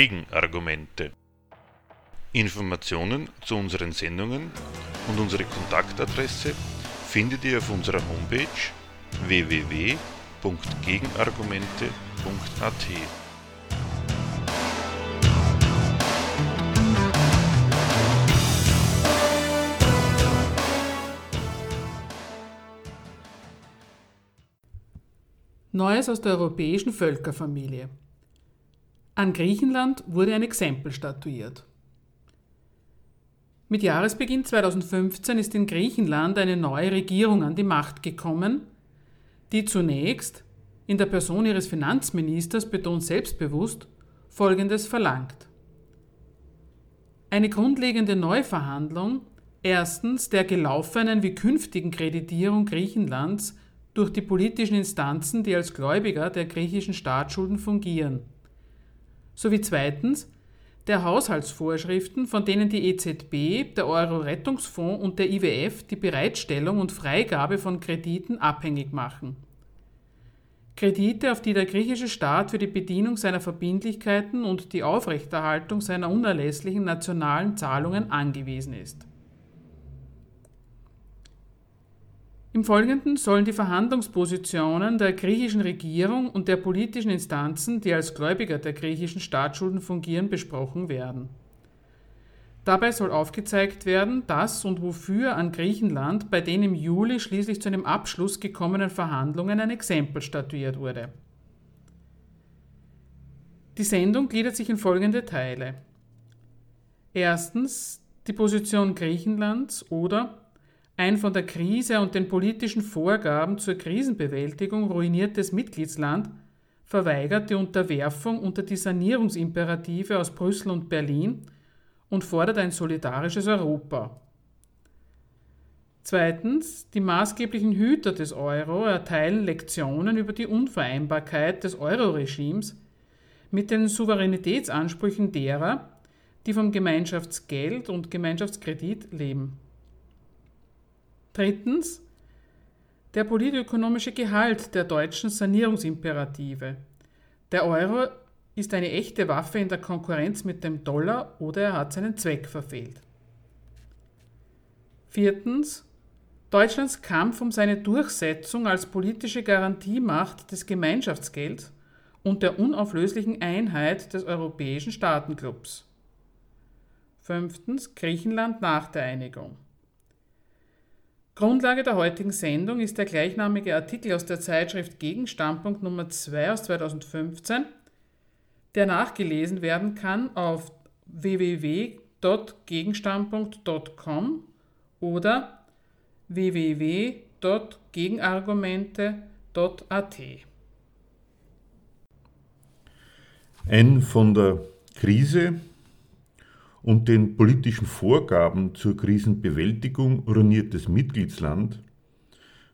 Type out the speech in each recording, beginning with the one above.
Gegenargumente. Informationen zu unseren Sendungen und unsere Kontaktadresse findet ihr auf unserer Homepage www.gegenargumente.at. Neues aus der europäischen Völkerfamilie. An Griechenland wurde ein Exempel statuiert. Mit Jahresbeginn 2015 ist in Griechenland eine neue Regierung an die Macht gekommen, die zunächst, in der Person ihres Finanzministers betont selbstbewusst, Folgendes verlangt. Eine grundlegende Neuverhandlung erstens der gelaufenen wie künftigen Kreditierung Griechenlands durch die politischen Instanzen, die als Gläubiger der griechischen Staatsschulden fungieren, sowie zweitens der Haushaltsvorschriften, von denen die EZB, der Euro-Rettungsfonds und der IWF die Bereitstellung und Freigabe von Krediten abhängig machen. Kredite, auf die der griechische Staat für die Bedienung seiner Verbindlichkeiten und die Aufrechterhaltung seiner unerlässlichen nationalen Zahlungen angewiesen ist. Im Folgenden sollen die Verhandlungspositionen der griechischen Regierung und der politischen Instanzen, die als Gläubiger der griechischen Staatsschulden fungieren, besprochen werden. Dabei soll aufgezeigt werden, dass und wofür an Griechenland bei den im Juli schließlich zu einem Abschluss gekommenen Verhandlungen ein Exempel statuiert wurde. Die Sendung gliedert sich in folgende Teile. Erstens die Position Griechenlands oder ein von der Krise und den politischen Vorgaben zur Krisenbewältigung ruiniertes Mitgliedsland verweigert die Unterwerfung unter die Sanierungsimperative aus Brüssel und Berlin und fordert ein solidarisches Europa. Zweitens, die maßgeblichen Hüter des Euro erteilen Lektionen über die Unvereinbarkeit des Euro-Regimes mit den Souveränitätsansprüchen derer, die vom Gemeinschaftsgeld und Gemeinschaftskredit leben. Drittens der politökonomische Gehalt der deutschen Sanierungsimperative. Der Euro ist eine echte Waffe in der Konkurrenz mit dem Dollar oder er hat seinen Zweck verfehlt. Viertens Deutschlands Kampf um seine Durchsetzung als politische Garantiemacht des Gemeinschaftsgelds und der unauflöslichen Einheit des europäischen Staatenclubs. Fünftens Griechenland nach der Einigung. Grundlage der heutigen Sendung ist der gleichnamige Artikel aus der Zeitschrift Gegenstandpunkt Nummer 2 aus 2015, der nachgelesen werden kann auf www.gegenstandpunkt.com oder www.gegenargumente.at. Ein von der Krise und den politischen Vorgaben zur Krisenbewältigung ruiniertes Mitgliedsland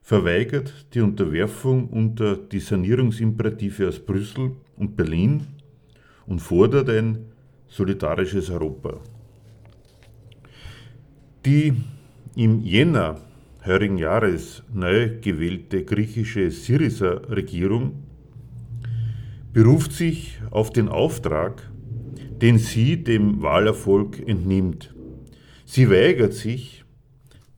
verweigert die Unterwerfung unter die Sanierungsimperative aus Brüssel und Berlin und fordert ein solidarisches Europa. Die im Jänner heurigen Jahres neu gewählte griechische Syriza-Regierung beruft sich auf den Auftrag den sie dem Wahlerfolg entnimmt. Sie weigert sich,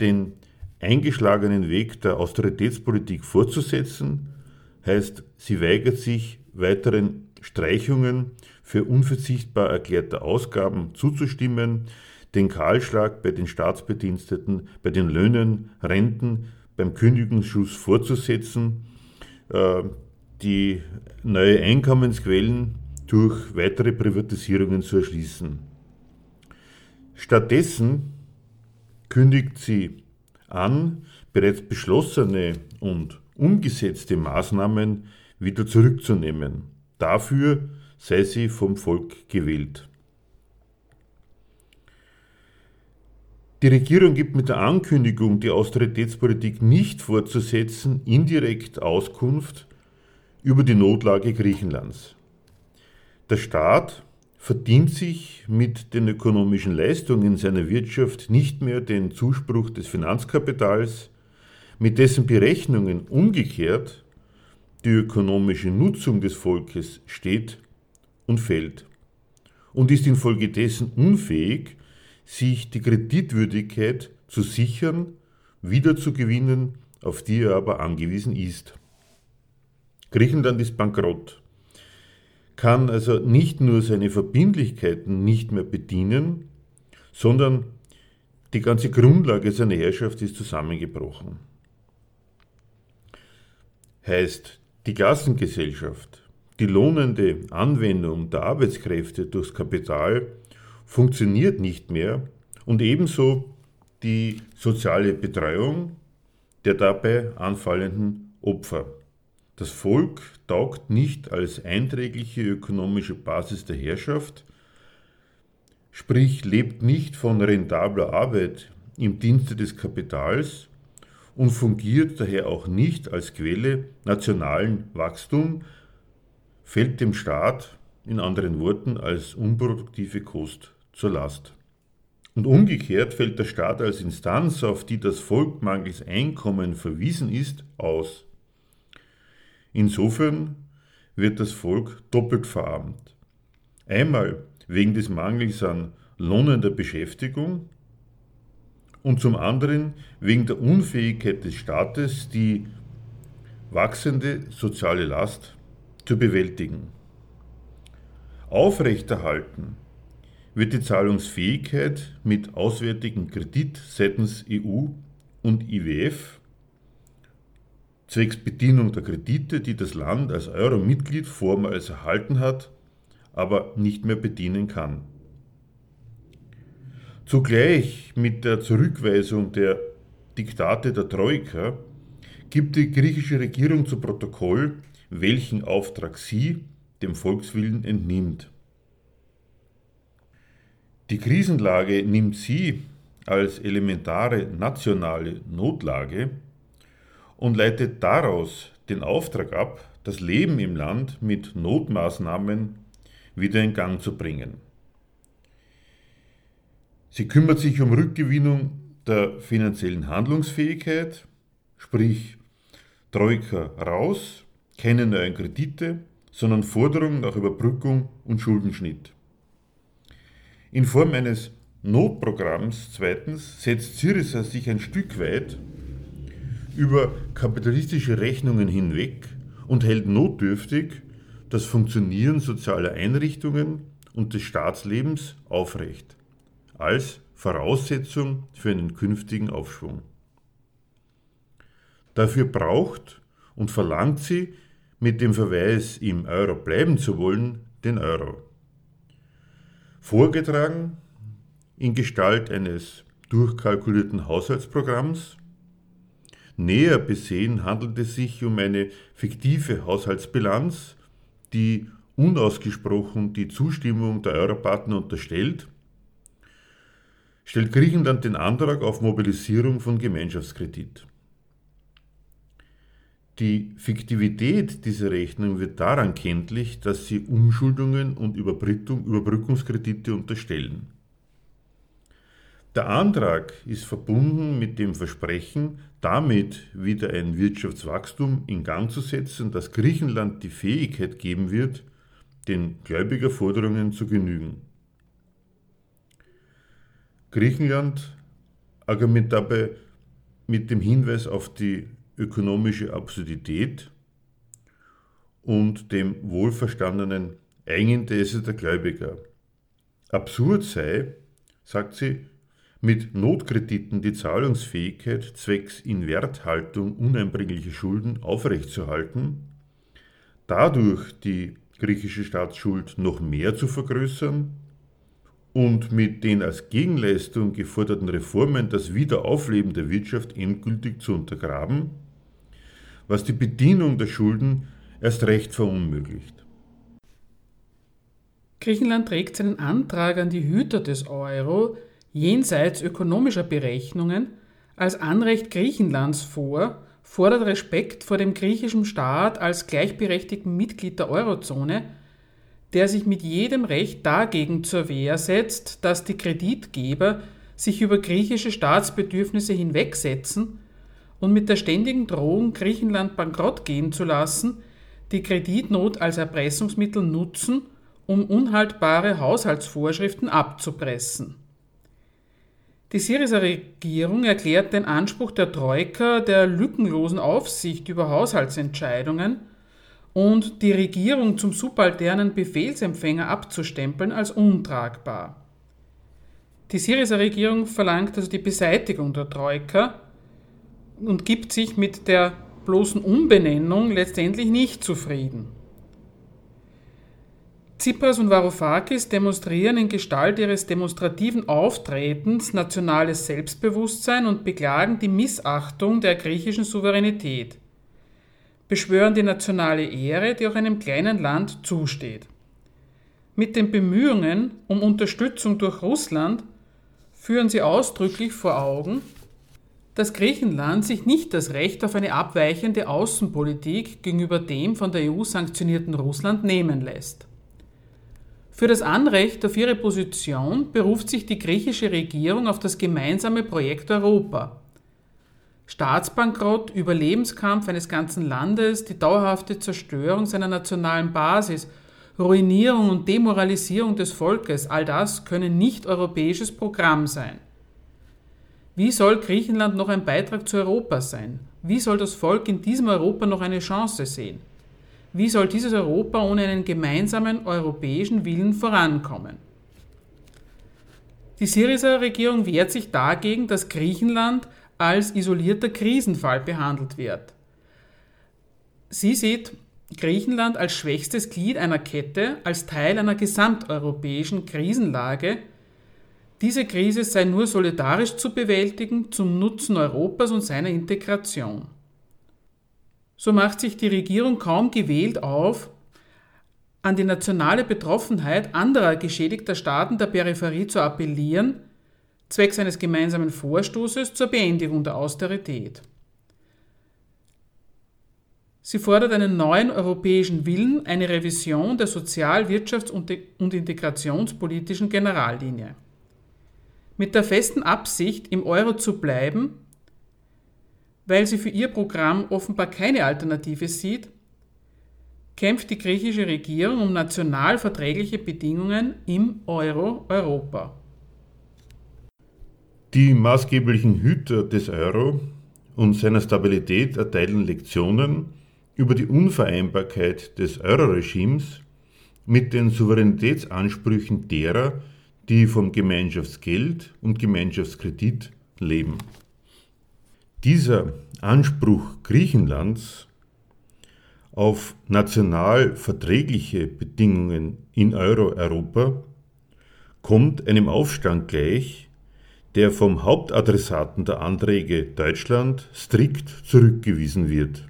den eingeschlagenen Weg der Austeritätspolitik fortzusetzen, heißt, sie weigert sich, weiteren Streichungen für unverzichtbar erklärte Ausgaben zuzustimmen, den Kahlschlag bei den Staatsbediensteten, bei den Löhnen, Renten, beim Kündigungsschluss fortzusetzen, äh, die neue Einkommensquellen durch weitere Privatisierungen zu erschließen. Stattdessen kündigt sie an, bereits beschlossene und umgesetzte Maßnahmen wieder zurückzunehmen. Dafür sei sie vom Volk gewählt. Die Regierung gibt mit der Ankündigung, die Austeritätspolitik nicht fortzusetzen, indirekt Auskunft über die Notlage Griechenlands. Der Staat verdient sich mit den ökonomischen Leistungen seiner Wirtschaft nicht mehr den Zuspruch des Finanzkapitals, mit dessen Berechnungen umgekehrt die ökonomische Nutzung des Volkes steht und fällt. und ist infolgedessen unfähig, sich die Kreditwürdigkeit zu sichern, wiederzugewinnen, auf die er aber angewiesen ist. Griechenland ist bankrott, kann also nicht nur seine Verbindlichkeiten nicht mehr bedienen, sondern die ganze Grundlage seiner Herrschaft ist zusammengebrochen. Heißt, die Klassengesellschaft, die lohnende Anwendung der Arbeitskräfte durchs Kapital funktioniert nicht mehr und ebenso die soziale Betreuung der dabei anfallenden Opfer. Das Volk taugt nicht als einträgliche ökonomische Basis der Herrschaft, sprich lebt nicht von rentabler Arbeit im Dienste des Kapitals und fungiert daher auch nicht als Quelle nationalen Wachstums, fällt dem Staat in anderen Worten als unproduktive Kost zur Last. Und umgekehrt fällt der Staat als Instanz, auf die das Volk mangels Einkommen verwiesen ist, aus. Insofern wird das Volk doppelt verarmt. Einmal wegen des Mangels an lohnender Beschäftigung und zum anderen wegen der Unfähigkeit des Staates, die wachsende soziale Last zu bewältigen. Aufrechterhalten wird die Zahlungsfähigkeit mit auswärtigen Kredit seitens EU und IWF zwecks Bedienung der Kredite, die das Land als Euro-Mitglied vormals erhalten hat, aber nicht mehr bedienen kann. Zugleich mit der Zurückweisung der Diktate der Troika gibt die griechische Regierung zu Protokoll, welchen Auftrag sie dem Volkswillen entnimmt. Die Krisenlage nimmt sie als elementare nationale Notlage und leitet daraus den Auftrag ab, das Leben im Land mit Notmaßnahmen wieder in Gang zu bringen. Sie kümmert sich um Rückgewinnung der finanziellen Handlungsfähigkeit, sprich Troika raus, keine neuen Kredite, sondern Forderung nach Überbrückung und Schuldenschnitt. In Form eines Notprogramms zweitens setzt Syriza sich ein Stück weit über kapitalistische Rechnungen hinweg und hält notdürftig das Funktionieren sozialer Einrichtungen und des Staatslebens aufrecht, als Voraussetzung für einen künftigen Aufschwung. Dafür braucht und verlangt sie, mit dem Verweis im Euro bleiben zu wollen, den Euro. Vorgetragen in Gestalt eines durchkalkulierten Haushaltsprogramms Näher besehen handelt es sich um eine fiktive Haushaltsbilanz, die unausgesprochen die Zustimmung der Europartner unterstellt, stellt Griechenland den Antrag auf Mobilisierung von Gemeinschaftskredit. Die Fiktivität dieser Rechnung wird daran kenntlich, dass sie Umschuldungen und Überbrückungskredite unterstellen. Der Antrag ist verbunden mit dem Versprechen, damit wieder ein Wirtschaftswachstum in Gang zu setzen, das Griechenland die Fähigkeit geben wird, den Gläubigerforderungen zu genügen. Griechenland argumentiert dabei mit dem Hinweis auf die ökonomische Absurdität und dem wohlverstandenen Eigeninteresse der Gläubiger. Absurd sei, sagt sie, mit Notkrediten die Zahlungsfähigkeit zwecks Inwerthaltung uneinbringlicher Schulden aufrechtzuerhalten, dadurch die griechische Staatsschuld noch mehr zu vergrößern und mit den als Gegenleistung geforderten Reformen das Wiederaufleben der Wirtschaft endgültig zu untergraben, was die Bedienung der Schulden erst recht verunmöglicht. Griechenland trägt seinen Antrag an die Hüter des Euro jenseits ökonomischer Berechnungen als Anrecht Griechenlands vor, fordert Respekt vor dem griechischen Staat als gleichberechtigten Mitglied der Eurozone, der sich mit jedem Recht dagegen zur Wehr setzt, dass die Kreditgeber sich über griechische Staatsbedürfnisse hinwegsetzen und mit der ständigen Drohung, Griechenland bankrott gehen zu lassen, die Kreditnot als Erpressungsmittel nutzen, um unhaltbare Haushaltsvorschriften abzupressen. Die Syriza Regierung erklärt den Anspruch der Troika der lückenlosen Aufsicht über Haushaltsentscheidungen und die Regierung zum subalternen Befehlsempfänger abzustempeln als untragbar. Die Syriza Regierung verlangt also die Beseitigung der Troika und gibt sich mit der bloßen Umbenennung letztendlich nicht zufrieden. Tsipras und Varoufakis demonstrieren in Gestalt ihres demonstrativen Auftretens nationales Selbstbewusstsein und beklagen die Missachtung der griechischen Souveränität, beschwören die nationale Ehre, die auch einem kleinen Land zusteht. Mit den Bemühungen um Unterstützung durch Russland führen sie ausdrücklich vor Augen, dass Griechenland sich nicht das Recht auf eine abweichende Außenpolitik gegenüber dem von der EU sanktionierten Russland nehmen lässt. Für das Anrecht auf ihre Position beruft sich die griechische Regierung auf das gemeinsame Projekt Europa. Staatsbankrott, Überlebenskampf eines ganzen Landes, die dauerhafte Zerstörung seiner nationalen Basis, Ruinierung und Demoralisierung des Volkes, all das können nicht europäisches Programm sein. Wie soll Griechenland noch ein Beitrag zu Europa sein? Wie soll das Volk in diesem Europa noch eine Chance sehen? Wie soll dieses Europa ohne einen gemeinsamen europäischen Willen vorankommen? Die Syriza Regierung wehrt sich dagegen, dass Griechenland als isolierter Krisenfall behandelt wird. Sie sieht Griechenland als schwächstes Glied einer Kette, als Teil einer gesamteuropäischen Krisenlage. Diese Krise sei nur solidarisch zu bewältigen zum Nutzen Europas und seiner Integration so macht sich die Regierung kaum gewählt auf, an die nationale Betroffenheit anderer geschädigter Staaten der Peripherie zu appellieren, zwecks eines gemeinsamen Vorstoßes zur Beendigung der Austerität. Sie fordert einen neuen europäischen Willen, eine Revision der Sozial-, Wirtschafts- und Integrationspolitischen Generallinie. Mit der festen Absicht, im Euro zu bleiben, weil sie für ihr Programm offenbar keine Alternative sieht, kämpft die griechische Regierung um national verträgliche Bedingungen im Euro-Europa. Die maßgeblichen Hüter des Euro und seiner Stabilität erteilen Lektionen über die Unvereinbarkeit des Euro-Regimes mit den Souveränitätsansprüchen derer, die vom Gemeinschaftsgeld und Gemeinschaftskredit leben. Dieser Anspruch Griechenlands auf national verträgliche Bedingungen in Euro-Europa kommt einem Aufstand gleich, der vom Hauptadressaten der Anträge Deutschland strikt zurückgewiesen wird.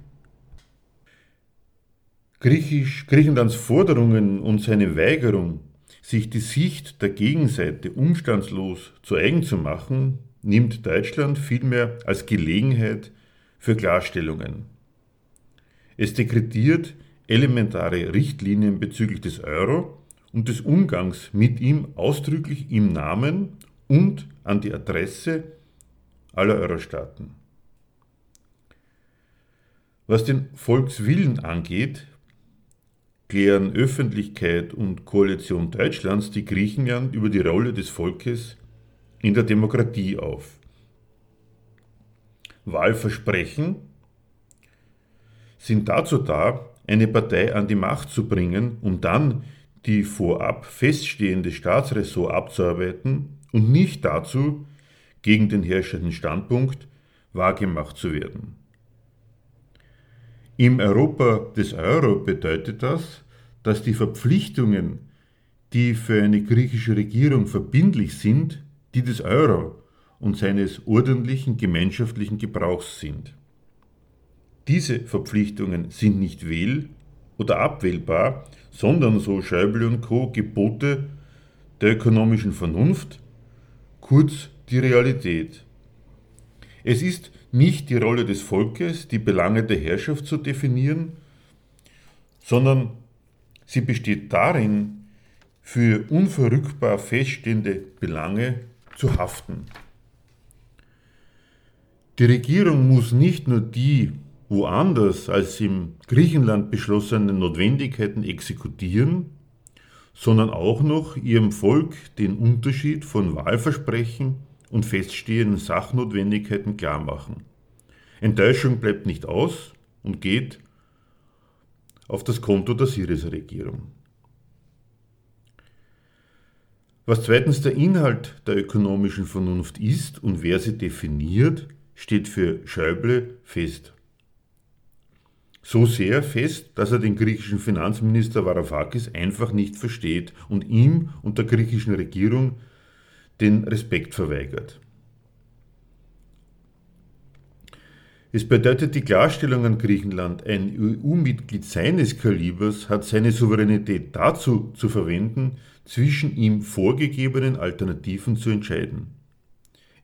Griechisch, Griechenlands Forderungen und seine Weigerung, sich die Sicht der Gegenseite umstandslos zu eigen zu machen, nimmt Deutschland vielmehr als Gelegenheit für Klarstellungen. Es dekretiert elementare Richtlinien bezüglich des Euro und des Umgangs mit ihm ausdrücklich im Namen und an die Adresse aller Eurostaaten. Was den Volkswillen angeht, klären Öffentlichkeit und Koalition Deutschlands die Griechenland über die Rolle des Volkes in der Demokratie auf. Wahlversprechen sind dazu da, eine Partei an die Macht zu bringen, um dann die vorab feststehende Staatsressort abzuarbeiten und nicht dazu, gegen den herrschenden Standpunkt wahrgemacht zu werden. Im Europa des Euro bedeutet das, dass die Verpflichtungen, die für eine griechische Regierung verbindlich sind, die des Euro und seines ordentlichen gemeinschaftlichen Gebrauchs sind. Diese Verpflichtungen sind nicht wähl- oder abwählbar, sondern, so Schäuble und Co., Gebote der ökonomischen Vernunft, kurz die Realität. Es ist nicht die Rolle des Volkes, die Belange der Herrschaft zu definieren, sondern sie besteht darin, für unverrückbar feststehende Belange zu haften. Die Regierung muss nicht nur die woanders als im Griechenland beschlossenen Notwendigkeiten exekutieren, sondern auch noch ihrem Volk den Unterschied von Wahlversprechen und feststehenden Sachnotwendigkeiten klarmachen. Enttäuschung bleibt nicht aus und geht auf das Konto der Syriza-Regierung. Was zweitens der Inhalt der ökonomischen Vernunft ist und wer sie definiert, steht für Schäuble fest. So sehr fest, dass er den griechischen Finanzminister Varoufakis einfach nicht versteht und ihm und der griechischen Regierung den Respekt verweigert. Es bedeutet die Klarstellung an Griechenland, ein EU-Mitglied seines Kalibers hat seine Souveränität dazu zu verwenden, zwischen ihm vorgegebenen Alternativen zu entscheiden.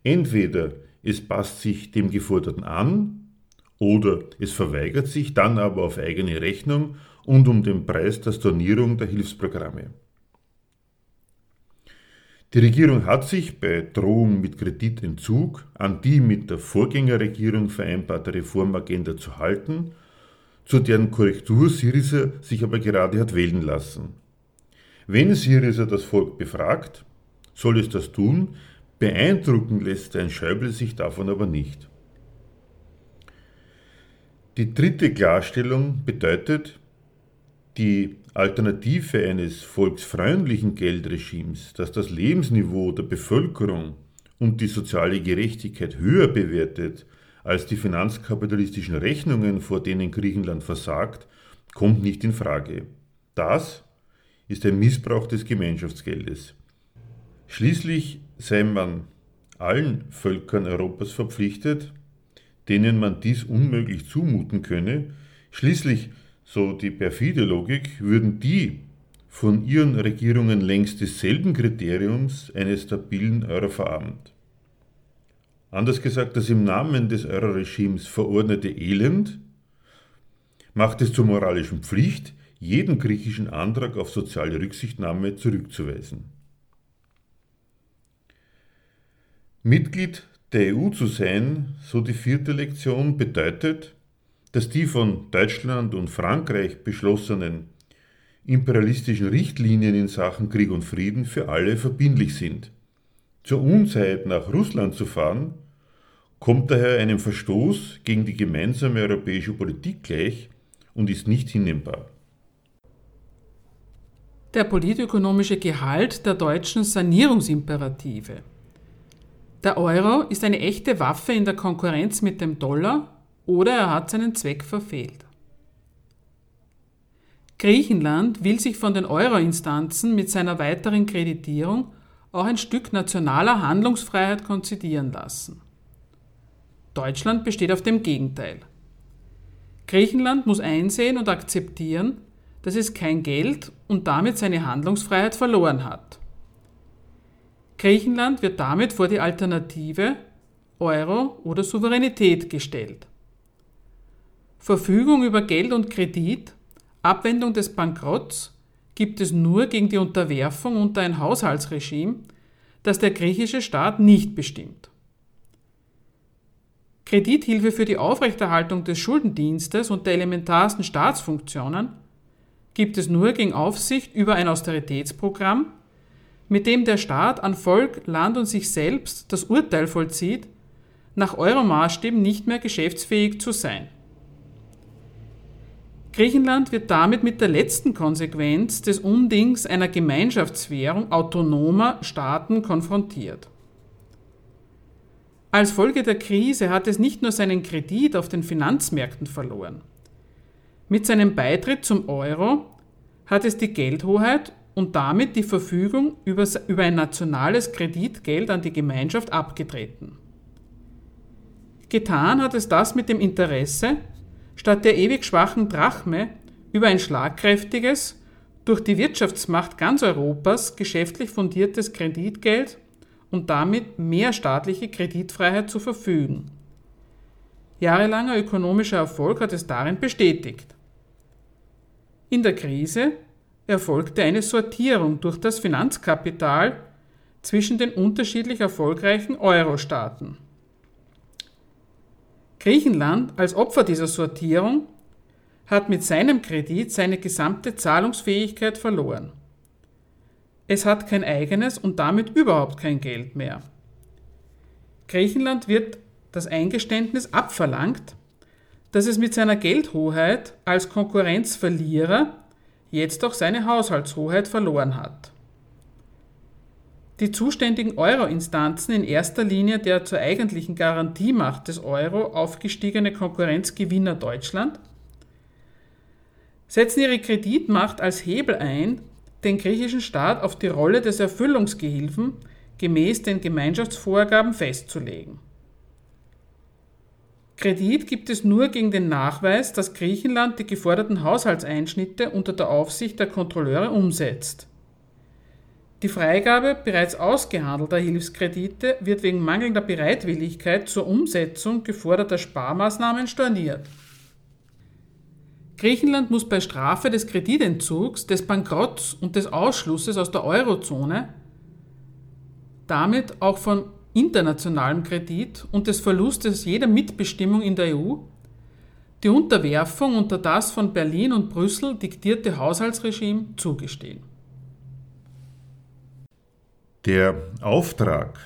Entweder es passt sich dem Geforderten an oder es verweigert sich dann aber auf eigene Rechnung und um den Preis der Stornierung der Hilfsprogramme. Die Regierung hat sich bei Drohung mit Kreditentzug an die mit der Vorgängerregierung vereinbarte Reformagenda zu halten, zu deren Korrektur Syriza sich aber gerade hat wählen lassen. Wenn Syriza das Volk befragt, soll es das tun, beeindrucken lässt ein Schäuble sich davon aber nicht. Die dritte Klarstellung bedeutet, die Alternative eines volksfreundlichen Geldregimes, das das Lebensniveau der Bevölkerung und die soziale Gerechtigkeit höher bewertet als die finanzkapitalistischen Rechnungen, vor denen Griechenland versagt, kommt nicht in Frage. Das ist ein Missbrauch des Gemeinschaftsgeldes. Schließlich sei man allen Völkern Europas verpflichtet, denen man dies unmöglich zumuten könne, schließlich so die perfide Logik, würden die von ihren Regierungen längst desselben Kriteriums eines stabilen Euro verarmt. Anders gesagt, das im Namen des Euro-Regimes verordnete Elend macht es zur moralischen Pflicht, jeden griechischen Antrag auf soziale Rücksichtnahme zurückzuweisen. Mitglied der EU zu sein, so die vierte Lektion, bedeutet, dass die von Deutschland und Frankreich beschlossenen imperialistischen Richtlinien in Sachen Krieg und Frieden für alle verbindlich sind. Zur Unzeit nach Russland zu fahren, kommt daher einem Verstoß gegen die gemeinsame europäische Politik gleich und ist nicht hinnehmbar. Der politökonomische Gehalt der deutschen Sanierungsimperative. Der Euro ist eine echte Waffe in der Konkurrenz mit dem Dollar oder er hat seinen Zweck verfehlt. Griechenland will sich von den Euro-Instanzen mit seiner weiteren Kreditierung auch ein Stück nationaler Handlungsfreiheit konzidieren lassen. Deutschland besteht auf dem Gegenteil. Griechenland muss einsehen und akzeptieren, dass es kein Geld und damit seine Handlungsfreiheit verloren hat. Griechenland wird damit vor die Alternative Euro oder Souveränität gestellt. Verfügung über Geld und Kredit, Abwendung des Bankrotts gibt es nur gegen die Unterwerfung unter ein Haushaltsregime, das der griechische Staat nicht bestimmt. Kredithilfe für die Aufrechterhaltung des Schuldendienstes und der elementarsten Staatsfunktionen gibt es nur gegen Aufsicht über ein Austeritätsprogramm, mit dem der Staat an Volk, Land und sich selbst das Urteil vollzieht, nach Euro-Maßstäben nicht mehr geschäftsfähig zu sein. Griechenland wird damit mit der letzten Konsequenz des Undings einer Gemeinschaftswährung autonomer Staaten konfrontiert. Als Folge der Krise hat es nicht nur seinen Kredit auf den Finanzmärkten verloren. Mit seinem Beitritt zum Euro hat es die Geldhoheit und damit die Verfügung über, ein nationales Kreditgeld an die Gemeinschaft abgetreten. Getan hat es das mit dem Interesse, statt der ewig schwachen Drachme über ein schlagkräftiges, durch die Wirtschaftsmacht ganz Europas geschäftlich fundiertes Kreditgeld und damit mehr staatliche Kreditfreiheit zu verfügen. Jahrelanger ökonomischer Erfolg hat es darin bestätigt. In der Krise erfolgte eine Sortierung durch das Finanzkapital zwischen den unterschiedlich erfolgreichen Euro-Staaten. Griechenland als Opfer dieser Sortierung hat mit seinem Kredit seine gesamte Zahlungsfähigkeit verloren. es hat kein eigenes und damit überhaupt kein Geld mehr. Griechenland wird das Eingeständnis abverlangt, dass es mit seiner Geldhoheit als Konkurrenzverlierer jetzt auch seine Haushaltshoheit verloren hat. Die zuständigen Euro-Instanzen, in erster Linie der zur eigentlichen Garantiemacht des Euro aufgestiegene Konkurrenzgewinner Deutschland, setzen ihre Kreditmacht als Hebel ein, den griechischen Staat auf die Rolle des Erfüllungsgehilfen gemäß den Gemeinschaftsvorgaben festzulegen. Kredit gibt es nur gegen den Nachweis, dass Griechenland die geforderten Haushaltseinschnitte unter der Aufsicht der Kontrolleure umsetzt. Die Freigabe bereits ausgehandelter Hilfskredite wird wegen mangelnder Bereitwilligkeit zur Umsetzung geforderter Sparmaßnahmen storniert. Griechenland muss bei Strafe des Kreditentzugs, des Bankrotts und des Ausschlusses aus der Eurozone, damit auch von internationalem Kredit und des Verlustes jeder Mitbestimmung in der EU die Unterwerfung unter das von Berlin und Brüssel diktierte Haushaltsregime zugestehen. Der Auftrag,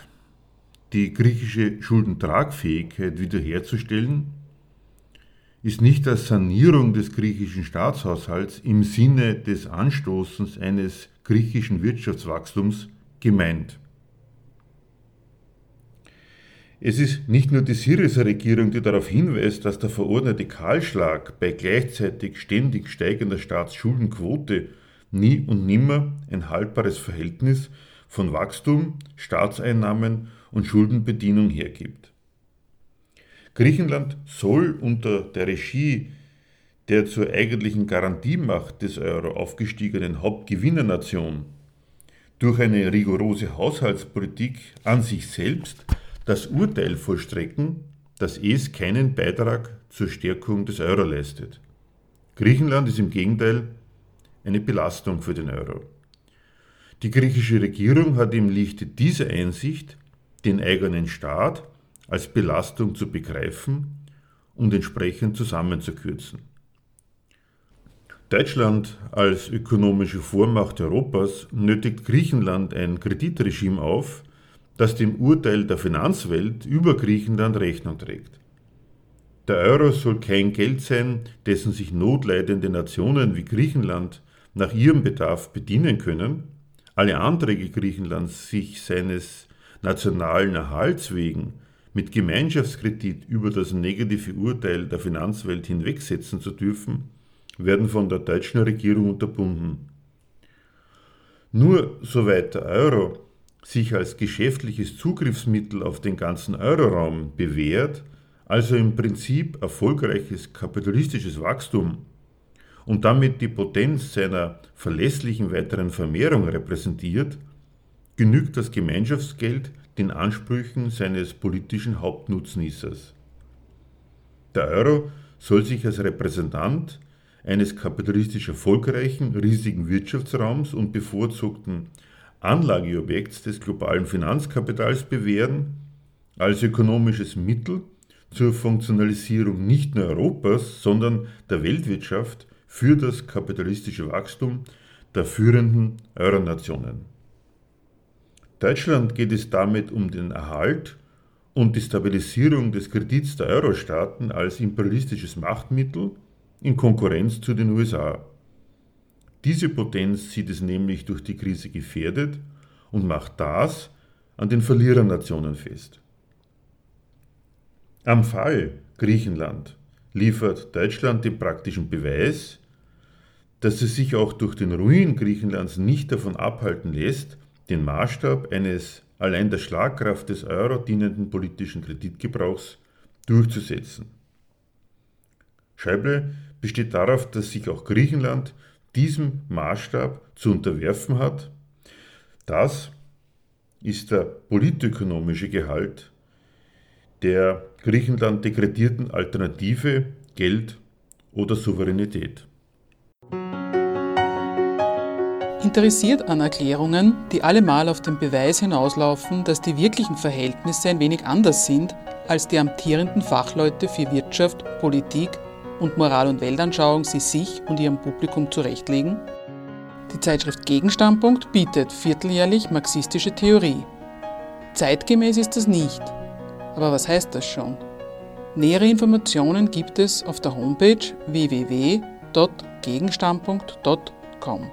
die griechische Schuldentragfähigkeit wiederherzustellen, ist nicht als Sanierung des griechischen Staatshaushalts im Sinne des Anstoßens eines griechischen Wirtschaftswachstums gemeint. Es ist nicht nur die Syriza Regierung, die darauf hinweist, dass der verordnete Kahlschlag bei gleichzeitig ständig steigender Staatsschuldenquote nie und nimmer ein haltbares Verhältnis von Wachstum, Staatseinnahmen und Schuldenbedienung hergibt. Griechenland soll unter der Regie der zur eigentlichen Garantiemacht des Euro aufgestiegenen Hauptgewinnernation durch eine rigorose Haushaltspolitik an sich selbst das Urteil vollstrecken, dass es keinen Beitrag zur Stärkung des Euro leistet. Griechenland ist im Gegenteil eine Belastung für den Euro. Die griechische Regierung hat im Lichte dieser Einsicht den eigenen Staat als Belastung zu begreifen und entsprechend zusammenzukürzen. Deutschland als ökonomische Vormacht Europas nötigt Griechenland ein Kreditregime auf, das dem Urteil der Finanzwelt über Griechenland Rechnung trägt. Der Euro soll kein Geld sein, dessen sich notleidende Nationen wie Griechenland nach ihrem Bedarf bedienen können. Alle Anträge Griechenlands, sich seines nationalen Erhalts wegen mit Gemeinschaftskredit über das negative Urteil der Finanzwelt hinwegsetzen zu dürfen, werden von der deutschen Regierung unterbunden. Nur soweit der Euro sich als geschäftliches Zugriffsmittel auf den ganzen Euroraum bewährt, also im Prinzip erfolgreiches kapitalistisches Wachstum und damit die Potenz seiner verlässlichen weiteren Vermehrung repräsentiert, genügt das Gemeinschaftsgeld den Ansprüchen seines politischen Hauptnutznießers. Der Euro soll sich als Repräsentant eines kapitalistisch erfolgreichen, riesigen Wirtschaftsraums und bevorzugten Anlageobjekts des globalen Finanzkapitals bewähren, als ökonomisches Mittel zur Funktionalisierung nicht nur Europas, sondern der Weltwirtschaft für das kapitalistische Wachstum der führenden Euronationen. Deutschland geht es damit um den Erhalt und die Stabilisierung des Kredits der Euro-Staaten als imperialistisches Machtmittel in Konkurrenz zu den USA. Diese Potenz sieht es nämlich durch die Krise gefährdet und macht das an den Verlierernationen fest. Am Fall Griechenland liefert Deutschland den praktischen Beweis, dass es sich auch durch den Ruin Griechenlands nicht davon abhalten lässt, den Maßstab eines allein der Schlagkraft des Euro dienenden politischen Kreditgebrauchs durchzusetzen. Scheible besteht darauf, dass sich auch Griechenland diesem Maßstab zu unterwerfen hat. Das ist der politökonomische Gehalt der Griechenland dekretierten Alternative Geld oder Souveränität. Interessiert an Erklärungen, die allemal auf den Beweis hinauslaufen, dass die wirklichen Verhältnisse ein wenig anders sind, als die amtierenden Fachleute für Wirtschaft, Politik und Moral- und Weltanschauung sie sich und ihrem Publikum zurechtlegen? Die Zeitschrift Gegenstandpunkt bietet vierteljährlich marxistische Theorie. Zeitgemäß ist das nicht. Aber was heißt das schon? Nähere Informationen gibt es auf der Homepage www.gegenstandpunkt.com.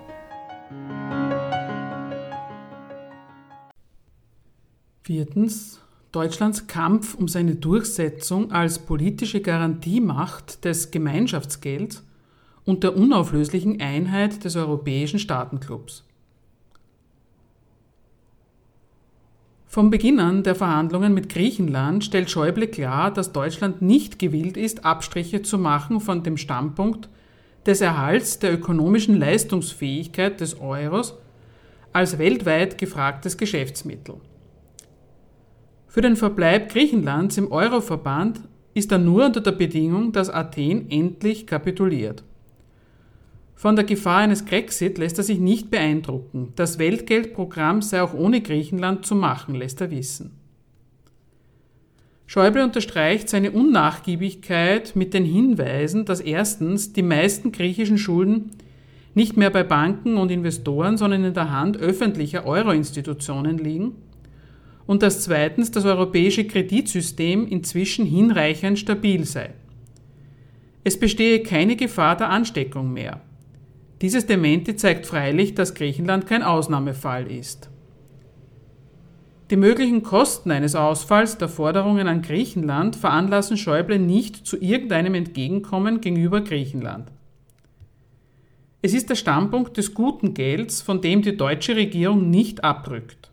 Viertens. Deutschlands Kampf um seine Durchsetzung als politische Garantiemacht des Gemeinschaftsgelds und der unauflöslichen Einheit des Europäischen Staatenclubs. Vom Beginn an der Verhandlungen mit Griechenland stellt Schäuble klar, dass Deutschland nicht gewillt ist, Abstriche zu machen von dem Standpunkt des Erhalts der ökonomischen Leistungsfähigkeit des Euros als weltweit gefragtes Geschäftsmittel. Für den Verbleib Griechenlands im Euroverband ist er nur unter der Bedingung, dass Athen endlich kapituliert. Von der Gefahr eines Grexit lässt er sich nicht beeindrucken. Das Weltgeldprogramm sei auch ohne Griechenland zu machen, lässt er wissen. Schäuble unterstreicht seine Unnachgiebigkeit mit den Hinweisen, dass erstens die meisten griechischen Schulden nicht mehr bei Banken und Investoren, sondern in der Hand öffentlicher Euro-Institutionen liegen und dass zweitens das europäische Kreditsystem inzwischen hinreichend stabil sei. Es bestehe keine Gefahr der Ansteckung mehr. Dieses Dementi zeigt freilich, dass Griechenland kein Ausnahmefall ist. Die möglichen Kosten eines Ausfalls der Forderungen an Griechenland veranlassen Schäuble nicht zu irgendeinem Entgegenkommen gegenüber Griechenland. Es ist der Standpunkt des guten Gelds, von dem die deutsche Regierung nicht abrückt.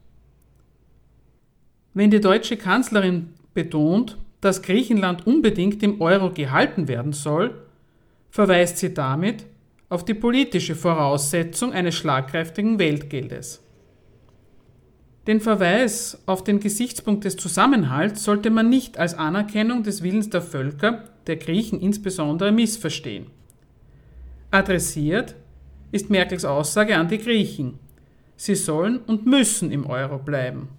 Wenn die deutsche Kanzlerin betont, dass Griechenland unbedingt im Euro gehalten werden soll, verweist sie damit auf die politische Voraussetzung eines schlagkräftigen Weltgeldes. Den Verweis auf den Gesichtspunkt des Zusammenhalts sollte man nicht als Anerkennung des Willens der Völker, der Griechen insbesondere, missverstehen. Adressiert ist Merkels Aussage an die Griechen. Sie sollen und müssen im Euro bleiben.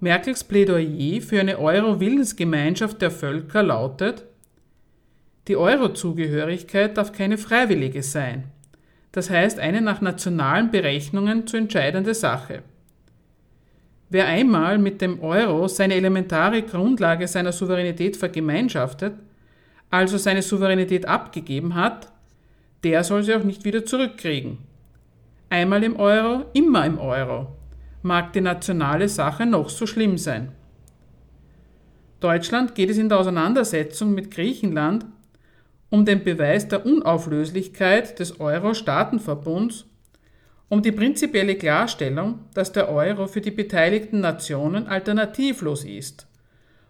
Merkels Plädoyer für eine Euro-Willensgemeinschaft der Völker lautet, die Euro-Zugehörigkeit darf keine freiwillige sein. Das heißt eine nach nationalen Berechnungen zu entscheidende Sache. Wer einmal mit dem Euro seine elementare Grundlage seiner Souveränität vergemeinschaftet, also seine Souveränität abgegeben hat, der soll sie auch nicht wieder zurückkriegen. Einmal im Euro, immer im Euro, mag die nationale Sache noch so schlimm sein. Deutschland geht es in der Auseinandersetzung mit Griechenland um den Beweis der Unauflöslichkeit des Euro-Staatenverbunds, um die prinzipielle Klarstellung, dass der Euro für die beteiligten Nationen alternativlos ist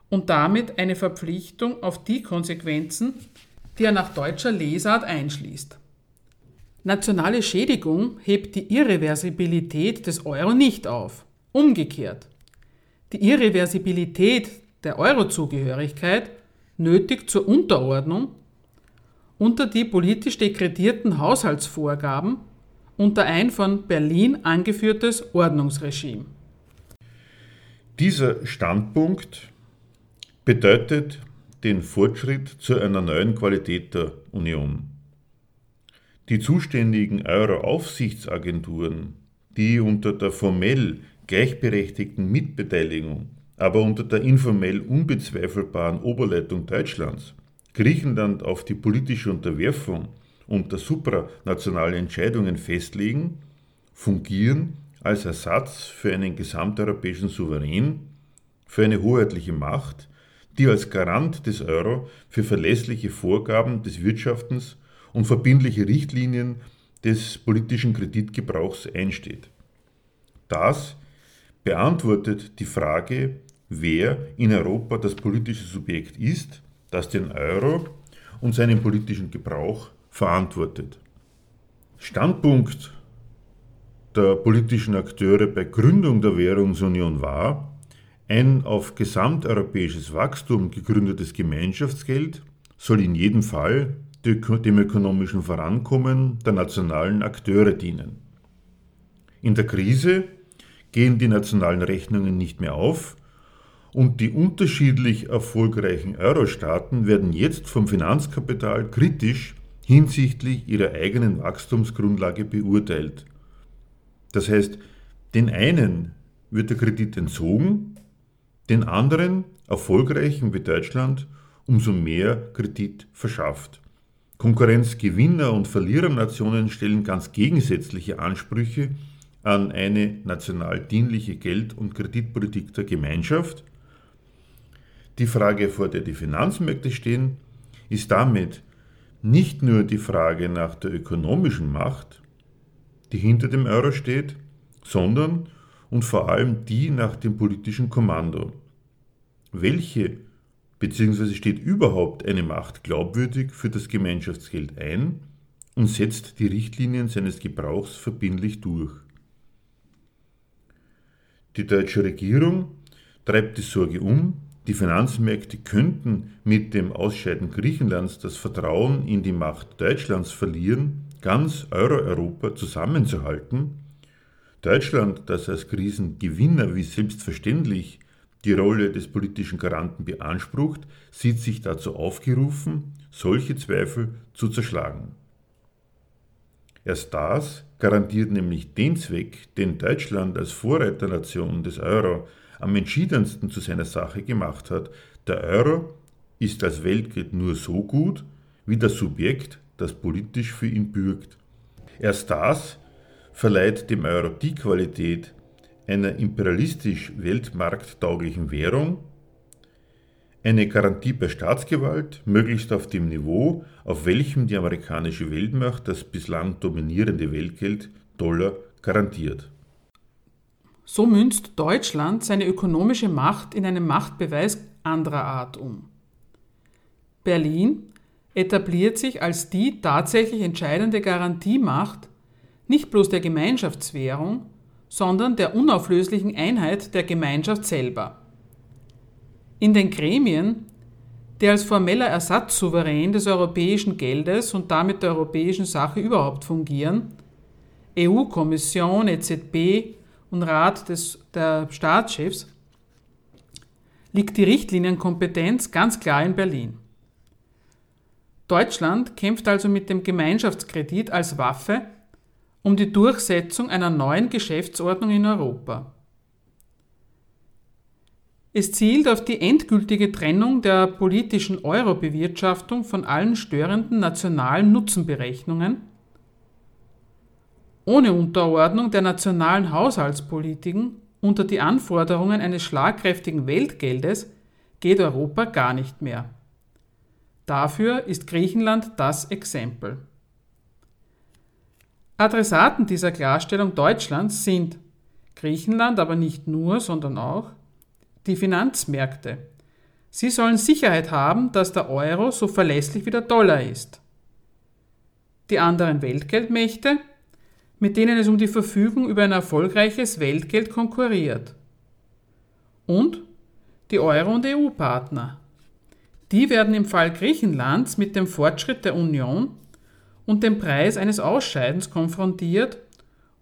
und damit eine Verpflichtung auf die Konsequenzen, die er nach deutscher Lesart einschließt. Nationale Schädigung hebt die Irreversibilität des Euro nicht auf. Umgekehrt. Die Irreversibilität der Eurozugehörigkeit nötigt zur Unterordnung unter die politisch dekretierten Haushaltsvorgaben unter ein von Berlin angeführtes Ordnungsregime. Dieser Standpunkt bedeutet den Fortschritt zu einer neuen Qualität der Union. Die zuständigen Euro-Aufsichtsagenturen, die unter der formell gleichberechtigten Mitbeteiligung, aber unter der informell unbezweifelbaren Oberleitung Deutschlands Griechenland auf die politische Unterwerfung unter supranationale Entscheidungen festlegen, fungieren als Ersatz für einen gesamteuropäischen Souverän, für eine hoheitliche Macht, die als Garant des Euro für verlässliche Vorgaben des Wirtschaftens und verbindliche Richtlinien des politischen Kreditgebrauchs einsteht. Das beantwortet die Frage, wer in Europa das politische Subjekt ist das den Euro und seinen politischen Gebrauch verantwortet. Standpunkt der politischen Akteure bei Gründung der Währungsunion war, ein auf gesamteuropäisches Wachstum gegründetes Gemeinschaftsgeld soll in jedem Fall dem ökonomischen Vorankommen der nationalen Akteure dienen. In der Krise gehen die nationalen Rechnungen nicht mehr auf und die unterschiedlich erfolgreichen Euro-Staaten werden jetzt vom Finanzkapital kritisch hinsichtlich ihrer eigenen Wachstumsgrundlage beurteilt Das heißt, den einen wird der Kredit entzogen, den anderen, erfolgreichen wie Deutschland, umso mehr Kredit verschafft. Konkurrenzgewinner und Verlierernationen stellen ganz gegensätzliche Ansprüche an eine national dienliche Geld- und Kreditpolitik der Gemeinschaft. Die Frage, vor der die Finanzmärkte stehen, ist damit nicht nur die Frage nach der ökonomischen Macht, die hinter dem Euro steht, sondern und vor allem die nach dem politischen Kommando. Welche bzw. steht überhaupt eine Macht glaubwürdig für das Gemeinschaftsgeld ein und setzt die Richtlinien seines Gebrauchs verbindlich durch? Die deutsche Regierung treibt die Sorge um, die Finanzmärkte könnten mit dem Ausscheiden Griechenlands das Vertrauen in die Macht Deutschlands verlieren, ganz Euro-Europa zusammenzuhalten. Deutschland, das als Krisengewinner wie selbstverständlich die Rolle des politischen Garanten beansprucht, sieht sich dazu aufgerufen, solche Zweifel zu zerschlagen. Erst das garantiert nämlich den Zweck, den Deutschland als Vorreiternation des Euro am entschiedensten zu seiner Sache gemacht hat. Der Euro ist als Weltgeld nur so gut, wie das Subjekt, das politisch für ihn bürgt. Erst das verleiht dem Euro die Qualität, einer imperialistisch weltmarkttauglichen Währung, eine Garantie bei Staatsgewalt, möglichst auf dem Niveau, auf welchem die amerikanische Weltmacht das bislang dominierende Weltgeld Dollar garantiert. So münzt Deutschland seine ökonomische Macht in einen Machtbeweis anderer Art um. Berlin etabliert sich als die tatsächlich entscheidende Garantiemacht nicht bloß der Gemeinschaftswährung, sondern der unauflöslichen Einheit der Gemeinschaft selber. In den Gremien, die als formeller Ersatzsouverän des europäischen Geldes und damit der europäischen Sache überhaupt fungieren, EU-Kommission, EZB und Rat des, der Staatschefs, liegt die Richtlinienkompetenz ganz klar in Berlin. Deutschland kämpft also mit dem Gemeinschaftskredit als Waffe um die Durchsetzung einer neuen Geschäftsordnung in Europa. Es zielt auf die endgültige Trennung der politischen Euro-Bewirtschaftung von allen störenden nationalen Nutzenberechnungen, ohne Unterordnung der nationalen Haushaltspolitiken unter die Anforderungen eines schlagkräftigen Weltgeldes geht Europa gar nicht mehr. Dafür ist Griechenland das Exempel. Adressaten dieser Klarstellung Deutschlands sind Griechenland, aber nicht nur, sondern auch die Finanzmärkte. Sie sollen Sicherheit haben, dass der Euro so verlässlich wie der Dollar ist. Die anderen Weltgeldmächte, mit denen es um die Verfügung über ein erfolgreiches Weltgeld konkurriert. Und die Euro- und EU-Partner. Die werden im Fall Griechenlands mit dem Fortschritt der Union und dem Preis eines Ausscheidens konfrontiert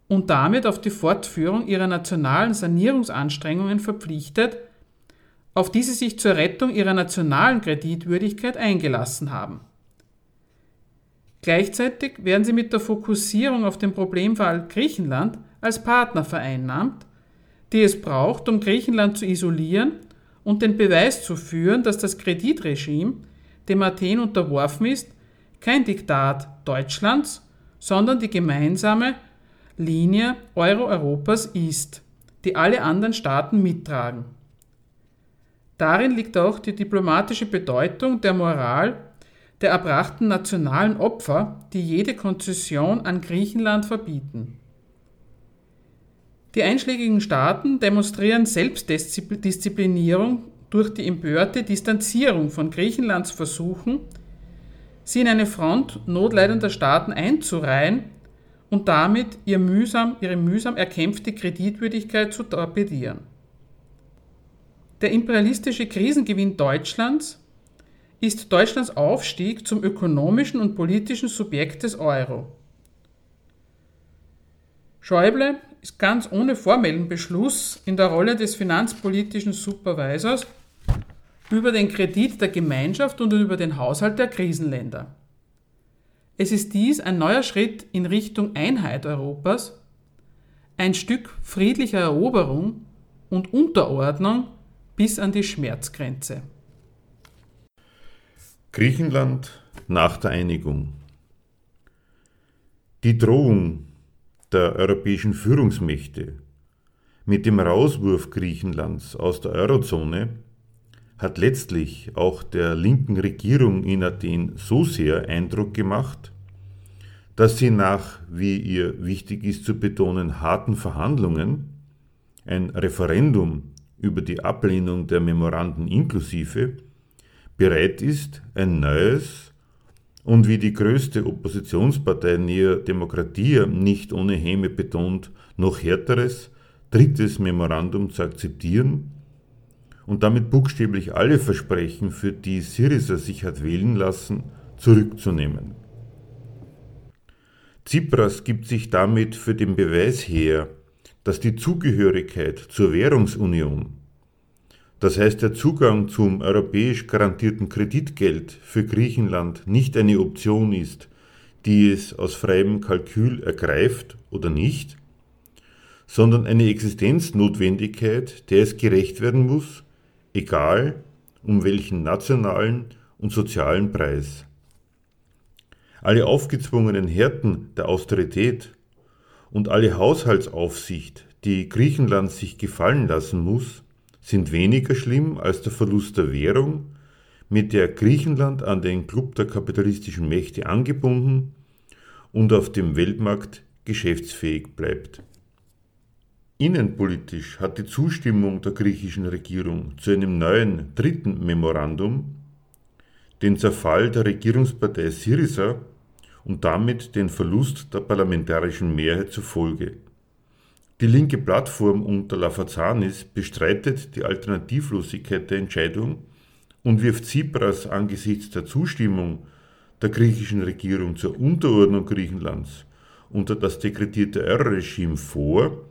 und damit auf die Fortführung ihrer nationalen Sanierungsanstrengungen verpflichtet, auf die sie sich zur Rettung ihrer nationalen Kreditwürdigkeit eingelassen haben. Gleichzeitig werden sie mit der Fokussierung auf den Problemfall Griechenland als Partner vereinnahmt, die es braucht, um Griechenland zu isolieren und den Beweis zu führen, dass das Kreditregime, dem Athen unterworfen ist, kein Diktat Deutschlands, sondern die gemeinsame Linie Euro-Europas ist, die alle anderen Staaten mittragen. Darin liegt auch die diplomatische Bedeutung der Moral der erbrachten nationalen Opfer, die jede Konzession an Griechenland verbieten. Die einschlägigen Staaten demonstrieren Selbstdisziplinierung durch die empörte Distanzierung von Griechenlands Versuchen, sie in eine Front notleidender Staaten einzureihen und damit ihr mühsam, ihre mühsam erkämpfte Kreditwürdigkeit zu torpedieren. Der imperialistische Krisengewinn Deutschlands ist Deutschlands Aufstieg zum ökonomischen und politischen Subjekt des Euro. Schäuble ist ganz ohne formellen Beschluss in der Rolle des finanzpolitischen Supervisors über den Kredit der Gemeinschaft und über den Haushalt der Krisenländer. Es ist dies ein neuer Schritt in Richtung Einheit Europas, ein Stück friedlicher Eroberung und Unterordnung bis an die Schmerzgrenze. Griechenland nach der Einigung. Die Drohung der europäischen Führungsmächte mit dem Rauswurf Griechenlands aus der Eurozone hat letztlich auch der linken Regierung in Athen so sehr Eindruck gemacht, dass sie nach, wie ihr wichtig ist zu betonen, harten Verhandlungen ein Referendum über die Ablehnung der Memoranden inklusive bereit ist, ein neues und wie die größte Oppositionspartei Nea Demokratia nicht ohne Häme betont, noch härteres drittes Memorandum zu akzeptieren und damit buchstäblich alle Versprechen, für die Syriza sich hat wählen lassen, zurückzunehmen. Tsipras gibt sich damit für den Beweis her, dass die Zugehörigkeit zur Währungsunion, das heißt der Zugang zum europäisch garantierten Kreditgeld für Griechenland nicht eine Option ist, die es aus freiem Kalkül ergreift oder nicht, sondern eine Existenznotwendigkeit, der es gerecht werden muss, egal um welchen nationalen und sozialen Preis. Alle aufgezwungenen Härten der Austerität und alle Haushaltsaufsicht, die Griechenland sich gefallen lassen muss, sind weniger schlimm als der Verlust der Währung, mit der Griechenland an den Club der kapitalistischen Mächte angebunden und auf dem Weltmarkt geschäftsfähig bleibt. Innenpolitisch hat die Zustimmung der griechischen Regierung zu einem neuen dritten Memorandum den Zerfall der Regierungspartei Syriza und damit den Verlust der parlamentarischen Mehrheit zur Folge. Die linke Plattform unter Lafazanis bestreitet die Alternativlosigkeit der Entscheidung und wirft Tsipras angesichts der Zustimmung der griechischen Regierung zur Unterordnung Griechenlands unter das dekretierte Euro-Regime vor,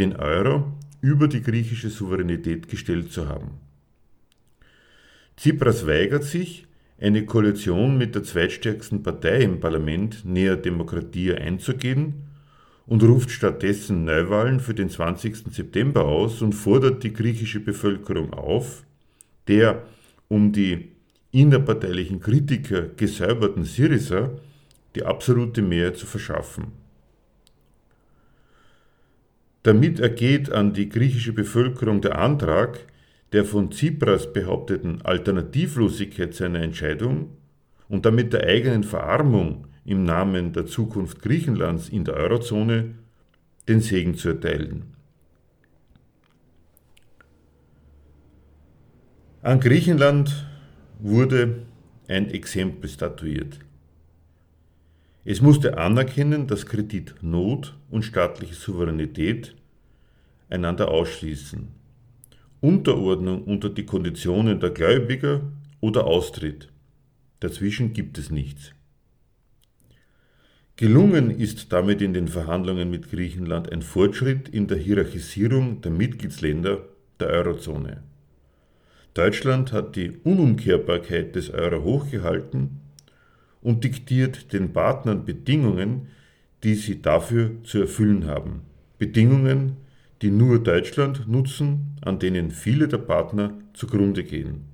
den Euro über die griechische Souveränität gestellt zu haben. Tsipras weigert sich, eine Koalition mit der zweitstärksten Partei im Parlament, Nea Demokratia, einzugehen und ruft stattdessen Neuwahlen für den 20. September aus und fordert die griechische Bevölkerung auf, der um die innerparteilichen Kritiker gesäuberten Syriza die absolute Mehrheit zu verschaffen. Damit ergeht an die griechische Bevölkerung der Antrag der von Tsipras behaupteten Alternativlosigkeit seiner Entscheidung und damit der eigenen Verarmung im Namen der Zukunft Griechenlands in der Eurozone den Segen zu erteilen. An Griechenland wurde ein Exempel statuiert. Es musste anerkennen, dass Kreditnot und staatliche Souveränität einander ausschließen. Unterordnung unter die Konditionen der Gläubiger oder Austritt. Dazwischen gibt es nichts. Gelungen ist damit in den Verhandlungen mit Griechenland ein Fortschritt in der Hierarchisierung der Mitgliedsländer der Eurozone. Deutschland hat die Unumkehrbarkeit des Euro hochgehalten und diktiert den Partnern Bedingungen, die sie dafür zu erfüllen haben. Bedingungen, die nur Deutschland nutzen, an denen viele der Partner zugrunde gehen.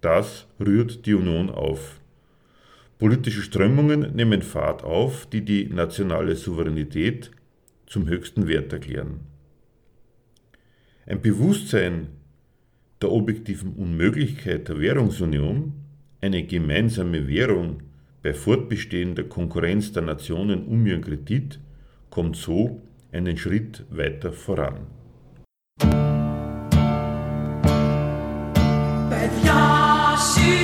Das rührt die Union auf. Politische Strömungen nehmen Fahrt auf, die die nationale Souveränität zum höchsten Wert erklären. Ein Bewusstsein der objektiven Unmöglichkeit der Währungsunion, eine gemeinsame Währung bei fortbestehender Konkurrenz der Nationen um ihren Kredit, kommt so einen Schritt weiter voran. But.